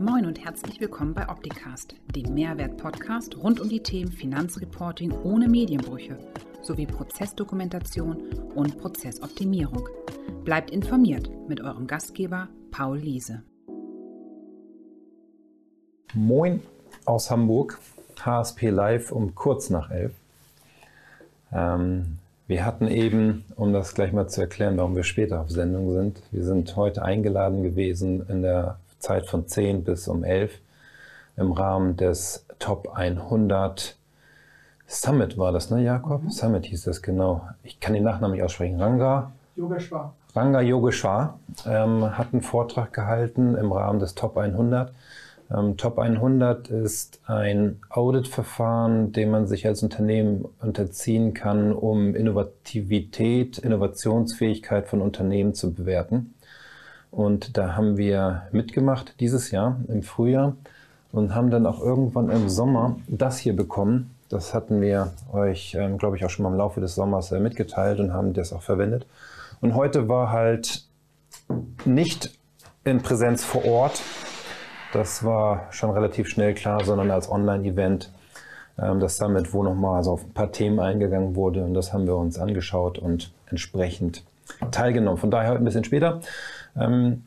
Moin und herzlich willkommen bei Opticast, dem Mehrwert-Podcast rund um die Themen Finanzreporting ohne Medienbrüche sowie Prozessdokumentation und Prozessoptimierung. Bleibt informiert mit eurem Gastgeber Paul Liese. Moin aus Hamburg, HSP Live um kurz nach elf. Ähm, wir hatten eben, um das gleich mal zu erklären, warum wir später auf Sendung sind, wir sind heute eingeladen gewesen in der Zeit von 10 bis um 11 im Rahmen des Top 100 Summit war das, ne, Jakob? Mhm. Summit hieß das genau. Ich kann den Nachnamen nicht aussprechen. Ranga Yogeshwar. Ranga Yogeshwar ähm, hat einen Vortrag gehalten im Rahmen des Top 100. Ähm, Top 100 ist ein Auditverfahren, dem man sich als Unternehmen unterziehen kann, um Innovativität, Innovationsfähigkeit von Unternehmen zu bewerten. Und da haben wir mitgemacht dieses Jahr im Frühjahr und haben dann auch irgendwann im Sommer das hier bekommen. Das hatten wir euch, ähm, glaube ich, auch schon mal im Laufe des Sommers äh, mitgeteilt und haben das auch verwendet. Und heute war halt nicht in Präsenz vor Ort. Das war schon relativ schnell klar, sondern als Online-Event ähm, das Summit, wo nochmal so auf ein paar Themen eingegangen wurde. Und das haben wir uns angeschaut und entsprechend teilgenommen. Von daher heute ein bisschen später. Ähm,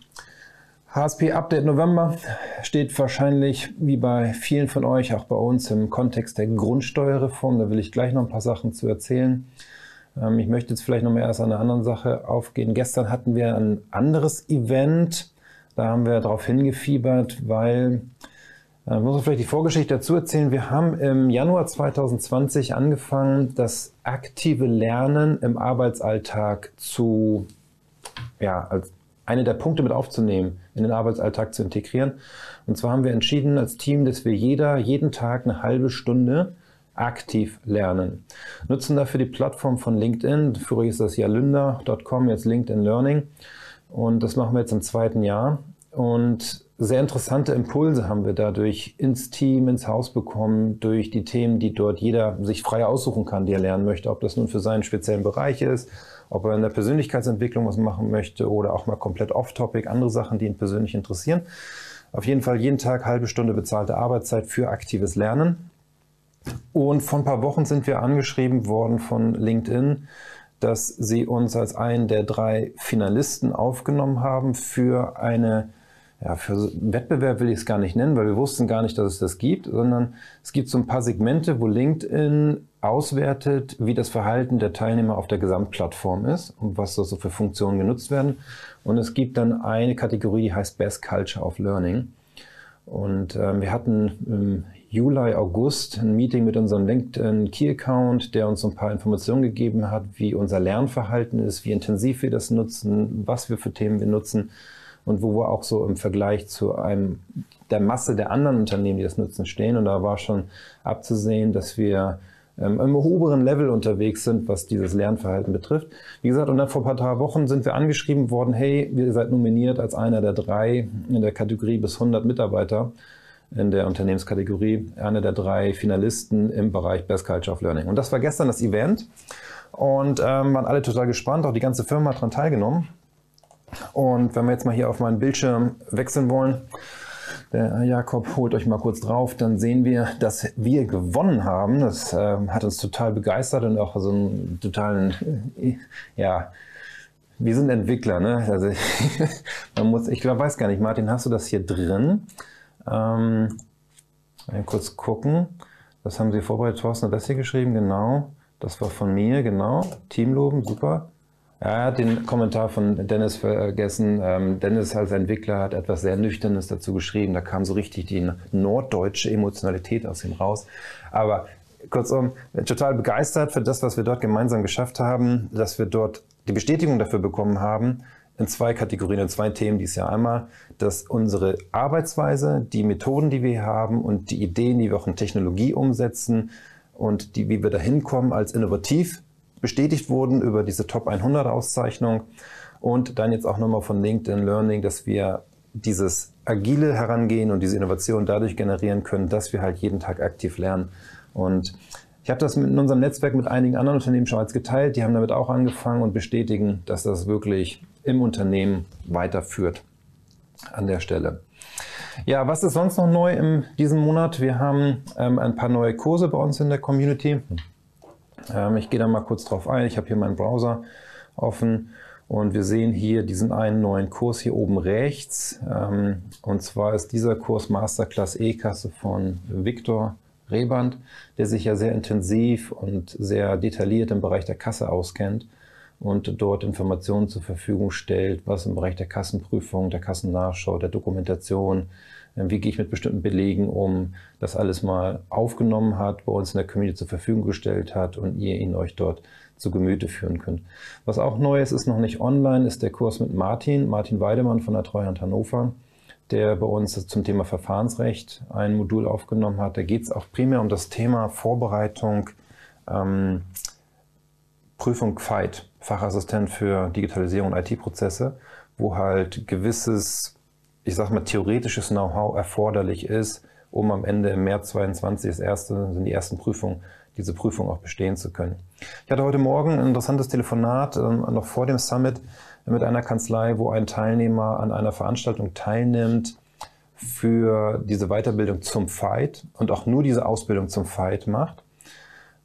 HSP Update November steht wahrscheinlich wie bei vielen von euch, auch bei uns im Kontext der Grundsteuerreform. Da will ich gleich noch ein paar Sachen zu erzählen. Ähm, ich möchte jetzt vielleicht noch mal erst an einer anderen Sache aufgehen. Gestern hatten wir ein anderes Event. Da haben wir darauf hingefiebert, weil äh, muss man vielleicht die Vorgeschichte dazu erzählen. Wir haben im Januar 2020 angefangen, das aktive Lernen im Arbeitsalltag zu, ja, als eine der Punkte mit aufzunehmen, in den Arbeitsalltag zu integrieren. Und zwar haben wir entschieden als Team, dass wir jeder jeden Tag eine halbe Stunde aktiv lernen. Nutzen dafür die Plattform von LinkedIn. Früher ist das ja jetzt LinkedIn Learning. Und das machen wir jetzt im zweiten Jahr. Und sehr interessante Impulse haben wir dadurch ins Team, ins Haus bekommen, durch die Themen, die dort jeder sich frei aussuchen kann, die er lernen möchte, ob das nun für seinen speziellen Bereich ist, ob er in der Persönlichkeitsentwicklung was machen möchte oder auch mal komplett off-topic, andere Sachen, die ihn persönlich interessieren. Auf jeden Fall jeden Tag halbe Stunde bezahlte Arbeitszeit für aktives Lernen. Und vor ein paar Wochen sind wir angeschrieben worden von LinkedIn, dass sie uns als einen der drei Finalisten aufgenommen haben für eine ja, für Wettbewerb will ich es gar nicht nennen, weil wir wussten gar nicht, dass es das gibt, sondern es gibt so ein paar Segmente, wo LinkedIn auswertet, wie das Verhalten der Teilnehmer auf der Gesamtplattform ist und was da so für Funktionen genutzt werden. Und es gibt dann eine Kategorie, die heißt Best Culture of Learning. Und ähm, wir hatten im Juli, August ein Meeting mit unserem LinkedIn Key Account, der uns so ein paar Informationen gegeben hat, wie unser Lernverhalten ist, wie intensiv wir das nutzen, was wir für Themen wir nutzen und wo wir auch so im Vergleich zu einem der Masse der anderen Unternehmen, die das nutzen, stehen. Und da war schon abzusehen, dass wir ähm, im oberen Level unterwegs sind, was dieses Lernverhalten betrifft. Wie gesagt, und dann vor ein paar Wochen sind wir angeschrieben worden, hey, ihr seid nominiert als einer der drei in der Kategorie bis 100 Mitarbeiter in der Unternehmenskategorie, einer der drei Finalisten im Bereich Best Culture of Learning. Und das war gestern das Event und ähm, waren alle total gespannt, auch die ganze Firma hat daran teilgenommen. Und wenn wir jetzt mal hier auf meinen Bildschirm wechseln wollen, der Jakob holt euch mal kurz drauf, dann sehen wir, dass wir gewonnen haben. Das äh, hat uns total begeistert und auch so einen totalen, äh, ja, wir sind Entwickler, ne? Also man muss, ich glaube, weiß gar nicht, Martin, hast du das hier drin? Ähm, kurz gucken. Das haben Sie vorbereitet. Thorsten hat das hier geschrieben, genau. Das war von mir, genau. Teamloben, super. Er hat den Kommentar von Dennis vergessen. Ähm, Dennis als Entwickler hat etwas sehr Nüchternes dazu geschrieben. Da kam so richtig die norddeutsche Emotionalität aus ihm raus. Aber kurzum, total begeistert für das, was wir dort gemeinsam geschafft haben, dass wir dort die Bestätigung dafür bekommen haben, in zwei Kategorien, in zwei Themen dies Jahr. Einmal, dass unsere Arbeitsweise, die Methoden, die wir haben und die Ideen, die wir auch in Technologie umsetzen und die, wie wir dahin kommen, als innovativ bestätigt wurden über diese Top 100 Auszeichnung und dann jetzt auch nochmal von LinkedIn Learning, dass wir dieses agile Herangehen und diese Innovation dadurch generieren können, dass wir halt jeden Tag aktiv lernen. Und ich habe das in unserem Netzwerk mit einigen anderen Unternehmen schon als geteilt. Die haben damit auch angefangen und bestätigen, dass das wirklich im Unternehmen weiterführt an der Stelle. Ja, was ist sonst noch neu in diesem Monat? Wir haben ähm, ein paar neue Kurse bei uns in der Community. Ähm, ich gehe da mal kurz drauf ein. Ich habe hier meinen Browser offen und wir sehen hier diesen einen neuen Kurs hier oben rechts. Ähm, und zwar ist dieser Kurs Masterclass E-Kasse von Viktor Reband, der sich ja sehr intensiv und sehr detailliert im Bereich der Kasse auskennt und dort Informationen zur Verfügung stellt, was im Bereich der Kassenprüfung, der Kassennachschau, der Dokumentation, wie gehe ich mit bestimmten Belegen um, das alles mal aufgenommen hat, bei uns in der Community zur Verfügung gestellt hat und ihr ihn euch dort zu Gemüte führen könnt. Was auch neu ist, ist noch nicht online, ist der Kurs mit Martin, Martin Weidemann von der Treuhand Hannover, der bei uns zum Thema Verfahrensrecht ein Modul aufgenommen hat. Da geht es auch primär um das Thema Vorbereitung, ähm, Prüfung FIGHT, Fachassistent für Digitalisierung und IT-Prozesse, wo halt gewisses, ich sag mal, theoretisches Know-how erforderlich ist, um am Ende im März 22 das erste, sind die ersten Prüfungen, diese Prüfung auch bestehen zu können. Ich hatte heute Morgen ein interessantes Telefonat, ähm, noch vor dem Summit, mit einer Kanzlei, wo ein Teilnehmer an einer Veranstaltung teilnimmt für diese Weiterbildung zum Fight und auch nur diese Ausbildung zum Fight macht.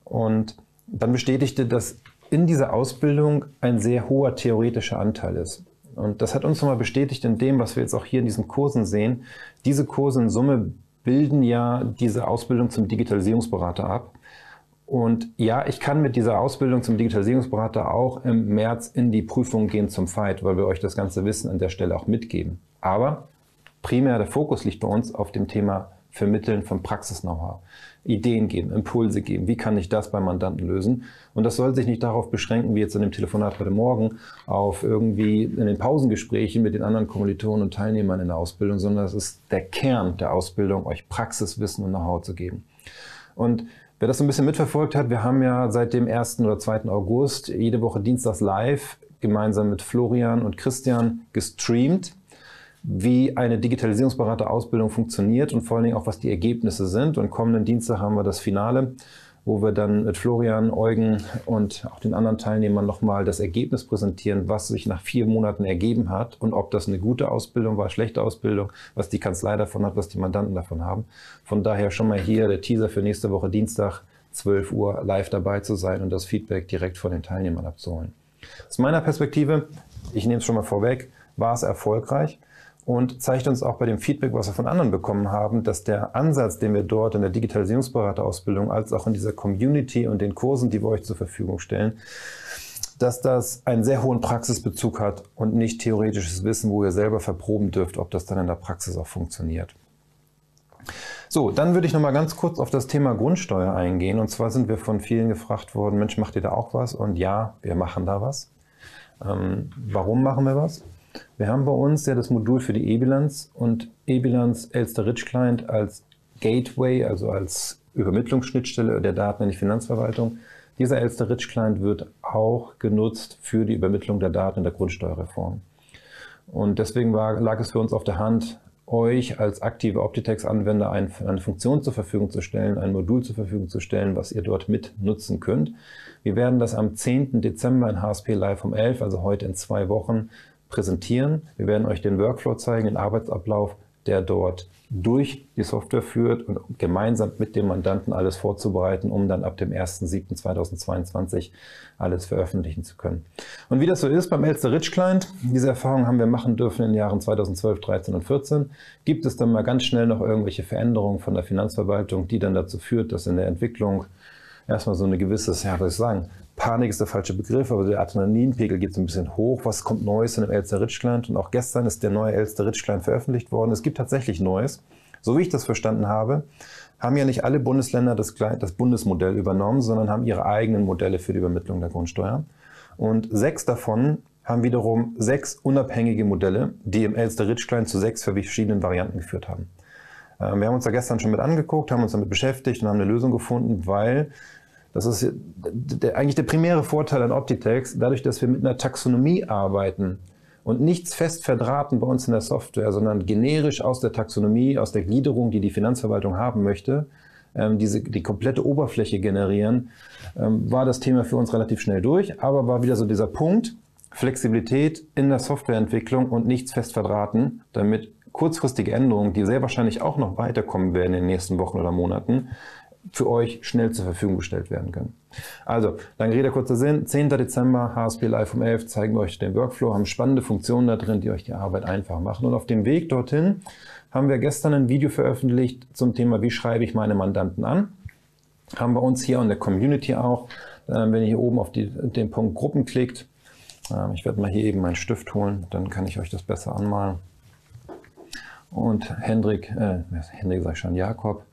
Und dann bestätigte, dass in dieser Ausbildung ein sehr hoher theoretischer Anteil ist. Und das hat uns nochmal bestätigt in dem, was wir jetzt auch hier in diesen Kursen sehen. Diese Kurse in Summe bilden ja diese Ausbildung zum Digitalisierungsberater ab. Und ja, ich kann mit dieser Ausbildung zum Digitalisierungsberater auch im März in die Prüfung gehen zum Fight, weil wir euch das ganze Wissen an der Stelle auch mitgeben. Aber primär der Fokus liegt bei uns auf dem Thema Vermitteln von Praxis-Know-how. Ideen geben, Impulse geben. Wie kann ich das beim Mandanten lösen? Und das soll sich nicht darauf beschränken, wie jetzt in dem Telefonat heute Morgen, auf irgendwie in den Pausengesprächen mit den anderen Kommilitonen und Teilnehmern in der Ausbildung, sondern es ist der Kern der Ausbildung, euch Praxiswissen und Know-how zu geben. Und wer das so ein bisschen mitverfolgt hat, wir haben ja seit dem 1. oder 2. August jede Woche Dienstags live gemeinsam mit Florian und Christian gestreamt wie eine Digitalisierungsberaterausbildung funktioniert und vor allen Dingen auch, was die Ergebnisse sind. Und kommenden Dienstag haben wir das Finale, wo wir dann mit Florian, Eugen und auch den anderen Teilnehmern nochmal das Ergebnis präsentieren, was sich nach vier Monaten ergeben hat und ob das eine gute Ausbildung war, schlechte Ausbildung, was die Kanzlei davon hat, was die Mandanten davon haben. Von daher schon mal hier der Teaser für nächste Woche Dienstag, 12 Uhr live dabei zu sein und das Feedback direkt von den Teilnehmern abzuholen. Aus meiner Perspektive, ich nehme es schon mal vorweg, war es erfolgreich und zeigt uns auch bei dem Feedback, was wir von anderen bekommen haben, dass der Ansatz, den wir dort in der Digitalisierungsberaterausbildung als auch in dieser Community und den Kursen, die wir euch zur Verfügung stellen, dass das einen sehr hohen Praxisbezug hat und nicht theoretisches Wissen, wo ihr selber verproben dürft, ob das dann in der Praxis auch funktioniert. So, dann würde ich noch mal ganz kurz auf das Thema Grundsteuer eingehen. Und zwar sind wir von vielen gefragt worden, Mensch, macht ihr da auch was? Und ja, wir machen da was. Ähm, warum machen wir was? Wir haben bei uns ja das Modul für die E-Bilanz und E-Bilanz Elster Rich Client als Gateway, also als Übermittlungsschnittstelle der Daten in die Finanzverwaltung. Dieser Elster Rich Client wird auch genutzt für die Übermittlung der Daten in der Grundsteuerreform. Und deswegen war, lag es für uns auf der Hand, euch als aktive Optitex-Anwender eine Funktion zur Verfügung zu stellen, ein Modul zur Verfügung zu stellen, was ihr dort mit nutzen könnt. Wir werden das am 10. Dezember in HSP Live um 11, also heute in zwei Wochen, präsentieren. Wir werden euch den Workflow zeigen, den Arbeitsablauf, der dort durch die Software führt und gemeinsam mit dem Mandanten alles vorzubereiten, um dann ab dem 1.7.2022 alles veröffentlichen zu können. Und wie das so ist beim Elster Rich Client, diese Erfahrung haben wir machen dürfen in den Jahren 2012, 13 und 14, gibt es dann mal ganz schnell noch irgendwelche Veränderungen von der Finanzverwaltung, die dann dazu führt, dass in der Entwicklung erstmal so eine gewisse, ja, was soll ich sagen, Panik ist der falsche Begriff, aber der Adrenalinpegel geht so ein bisschen hoch. Was kommt Neues in dem Elster Ritschland? Und auch gestern ist der neue Elster Ritschland veröffentlicht worden. Es gibt tatsächlich Neues. So wie ich das verstanden habe, haben ja nicht alle Bundesländer das, das Bundesmodell übernommen, sondern haben ihre eigenen Modelle für die Übermittlung der Grundsteuer. Und sechs davon haben wiederum sechs unabhängige Modelle, die im Elster Ritschklein zu sechs verschiedenen Varianten geführt haben. Ähm, wir haben uns da gestern schon mit angeguckt, haben uns damit beschäftigt und haben eine Lösung gefunden, weil das ist der, eigentlich der primäre Vorteil an Optitex, dadurch, dass wir mit einer Taxonomie arbeiten und nichts fest verdrahten bei uns in der Software, sondern generisch aus der Taxonomie, aus der Gliederung, die die Finanzverwaltung haben möchte, ähm, diese, die komplette Oberfläche generieren, ähm, war das Thema für uns relativ schnell durch, aber war wieder so dieser Punkt, Flexibilität in der Softwareentwicklung und nichts fest verdrahten, damit kurzfristige Änderungen, die sehr wahrscheinlich auch noch weiterkommen werden in den nächsten Wochen oder Monaten, für euch schnell zur Verfügung gestellt werden können. Also, lange Rede, kurzer Sinn. 10. Dezember, HSP Live um 11, zeigen wir euch den Workflow, haben spannende Funktionen da drin, die euch die Arbeit einfach machen. Und auf dem Weg dorthin haben wir gestern ein Video veröffentlicht zum Thema, wie schreibe ich meine Mandanten an. Haben wir uns hier in der Community auch, äh, wenn ihr hier oben auf die, den Punkt Gruppen klickt, äh, ich werde mal hier eben meinen Stift holen, dann kann ich euch das besser anmalen. Und Hendrik, äh, Hendrik sag ich schon, Jakob,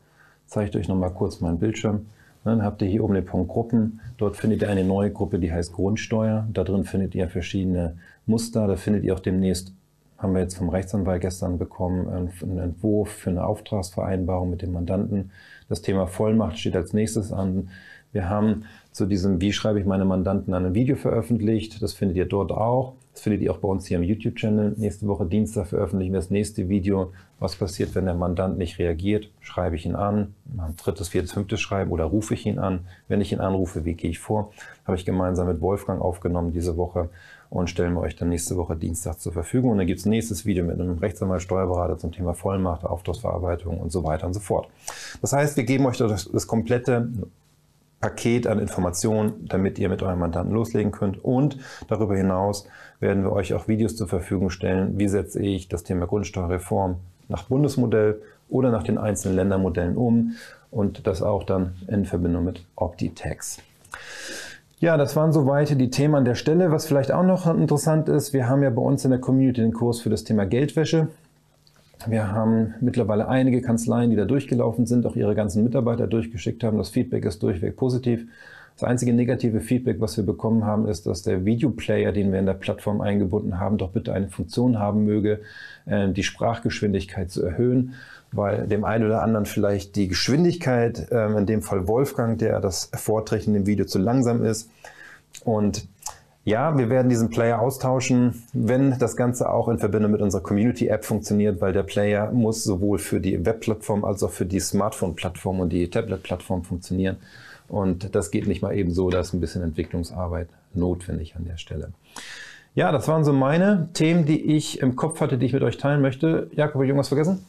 zeige ich euch nochmal kurz meinen Bildschirm. Dann habt ihr hier oben den Punkt Gruppen. Dort findet ihr eine neue Gruppe, die heißt Grundsteuer. Da drin findet ihr verschiedene Muster. Da findet ihr auch demnächst, haben wir jetzt vom Rechtsanwalt gestern bekommen, einen Entwurf für eine Auftragsvereinbarung mit dem Mandanten. Das Thema Vollmacht steht als nächstes an. Wir haben zu diesem, wie schreibe ich meine Mandanten an ein Video veröffentlicht. Das findet ihr dort auch. Das findet ihr auch bei uns hier im YouTube-Channel. Nächste Woche Dienstag veröffentlichen wir das nächste Video. Was passiert, wenn der Mandant nicht reagiert? Schreibe ich ihn an, ein drittes, viertes, fünftes Schreiben oder rufe ich ihn an? Wenn ich ihn anrufe, wie gehe ich vor? Habe ich gemeinsam mit Wolfgang aufgenommen diese Woche und stellen wir euch dann nächste Woche Dienstag zur Verfügung. Und dann gibt es ein nächstes Video mit einem Rechtsanwalt, Steuerberater zum Thema Vollmacht, Auftragsverarbeitung und so weiter und so fort. Das heißt, wir geben euch das, das komplette Paket an Informationen, damit ihr mit eurem Mandanten loslegen könnt. Und darüber hinaus werden wir euch auch Videos zur Verfügung stellen, wie setze ich das Thema Grundsteuerreform nach Bundesmodell oder nach den einzelnen Ländermodellen um und das auch dann in Verbindung mit OptiTax. Ja, das waren soweit die Themen an der Stelle. Was vielleicht auch noch interessant ist, wir haben ja bei uns in der Community den Kurs für das Thema Geldwäsche. Wir haben mittlerweile einige Kanzleien, die da durchgelaufen sind, auch ihre ganzen Mitarbeiter durchgeschickt haben. Das Feedback ist durchweg positiv. Das einzige negative Feedback, was wir bekommen haben, ist, dass der Videoplayer, den wir in der Plattform eingebunden haben, doch bitte eine Funktion haben möge, äh, die Sprachgeschwindigkeit zu erhöhen, weil dem einen oder anderen vielleicht die Geschwindigkeit, ähm, in dem Fall Wolfgang, der das vorträgt in dem Video, zu langsam ist. Und ja, wir werden diesen Player austauschen, wenn das Ganze auch in Verbindung mit unserer Community-App funktioniert, weil der Player muss sowohl für die Web-Plattform als auch für die Smartphone-Plattform und die Tablet-Plattform funktionieren. Und das geht nicht mal eben so, da ist ein bisschen Entwicklungsarbeit notwendig an der Stelle. Ja, das waren so meine Themen, die ich im Kopf hatte, die ich mit euch teilen möchte. Jakob, habe ich irgendwas vergessen?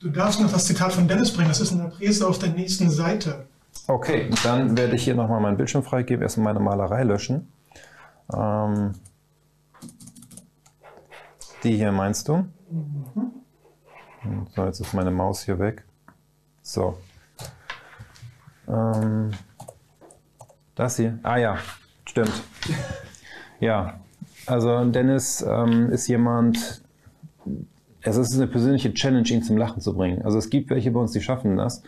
Du darfst noch das Zitat von Dennis bringen, das ist in der Präse auf der nächsten Seite. Okay, dann werde ich hier nochmal meinen Bildschirm freigeben, erstmal meine Malerei löschen. Ähm, die hier meinst du? Mhm. So, jetzt ist meine Maus hier weg. So. Ähm, das hier? Ah ja, stimmt. Ja, also Dennis ähm, ist jemand, es ist eine persönliche Challenge, ihn zum Lachen zu bringen. Also es gibt welche bei uns, die schaffen das.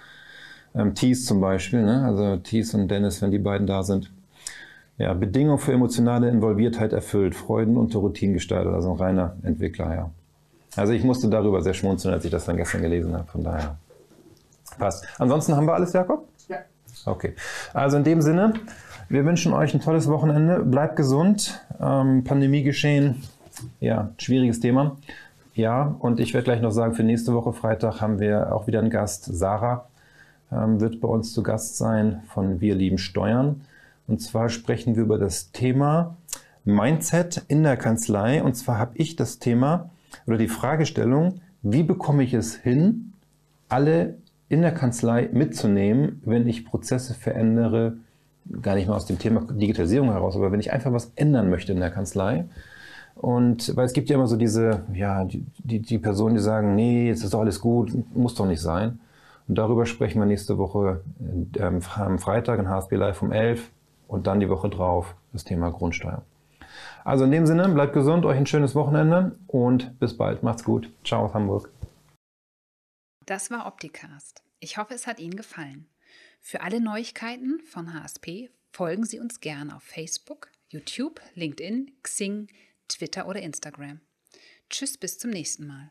Ähm, Thies zum Beispiel, ne? also Thies und Dennis, wenn die beiden da sind. Ja, Bedingung für emotionale Involviertheit erfüllt, Freuden unter Routinen gestaltet, also ein reiner Entwickler, ja. Also ich musste darüber sehr schmunzeln, als ich das dann gestern gelesen habe, von daher passt. Ansonsten haben wir alles, Jakob? Ja. Okay, also in dem Sinne, wir wünschen euch ein tolles Wochenende, bleibt gesund, ähm, Pandemiegeschehen, ja, schwieriges Thema. Ja, und ich werde gleich noch sagen, für nächste Woche Freitag haben wir auch wieder einen Gast, Sarah wird bei uns zu Gast sein von Wir lieben Steuern. Und zwar sprechen wir über das Thema Mindset in der Kanzlei. Und zwar habe ich das Thema oder die Fragestellung, wie bekomme ich es hin, alle in der Kanzlei mitzunehmen, wenn ich Prozesse verändere, gar nicht mal aus dem Thema Digitalisierung heraus, aber wenn ich einfach was ändern möchte in der Kanzlei. Und weil es gibt ja immer so diese, ja, die, die, die Personen, die sagen, nee, jetzt ist doch alles gut, muss doch nicht sein. Und darüber sprechen wir nächste Woche ähm, am Freitag in HSB Live um 11 und dann die Woche drauf das Thema Grundsteuer. Also in dem Sinne, bleibt gesund, euch ein schönes Wochenende und bis bald. Macht's gut. Ciao aus Hamburg. Das war Opticast. Ich hoffe, es hat Ihnen gefallen. Für alle Neuigkeiten von HSP folgen Sie uns gerne auf Facebook, YouTube, LinkedIn, Xing, Twitter oder Instagram. Tschüss, bis zum nächsten Mal.